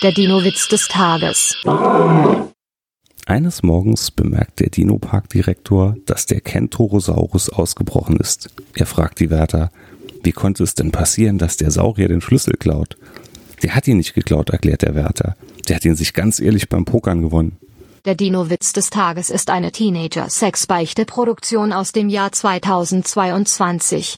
Der Dino-Witz des Tages. Eines Morgens bemerkt der Dino-Parkdirektor, dass der Kentorosaurus ausgebrochen ist. Er fragt die Wärter, wie konnte es denn passieren, dass der Saurier den Schlüssel klaut? Der hat ihn nicht geklaut, erklärt der Wärter. Der hat ihn sich ganz ehrlich beim Pokern gewonnen. Der Dino-Witz des Tages ist eine Teenager-Sex-Beichte-Produktion aus dem Jahr 2022.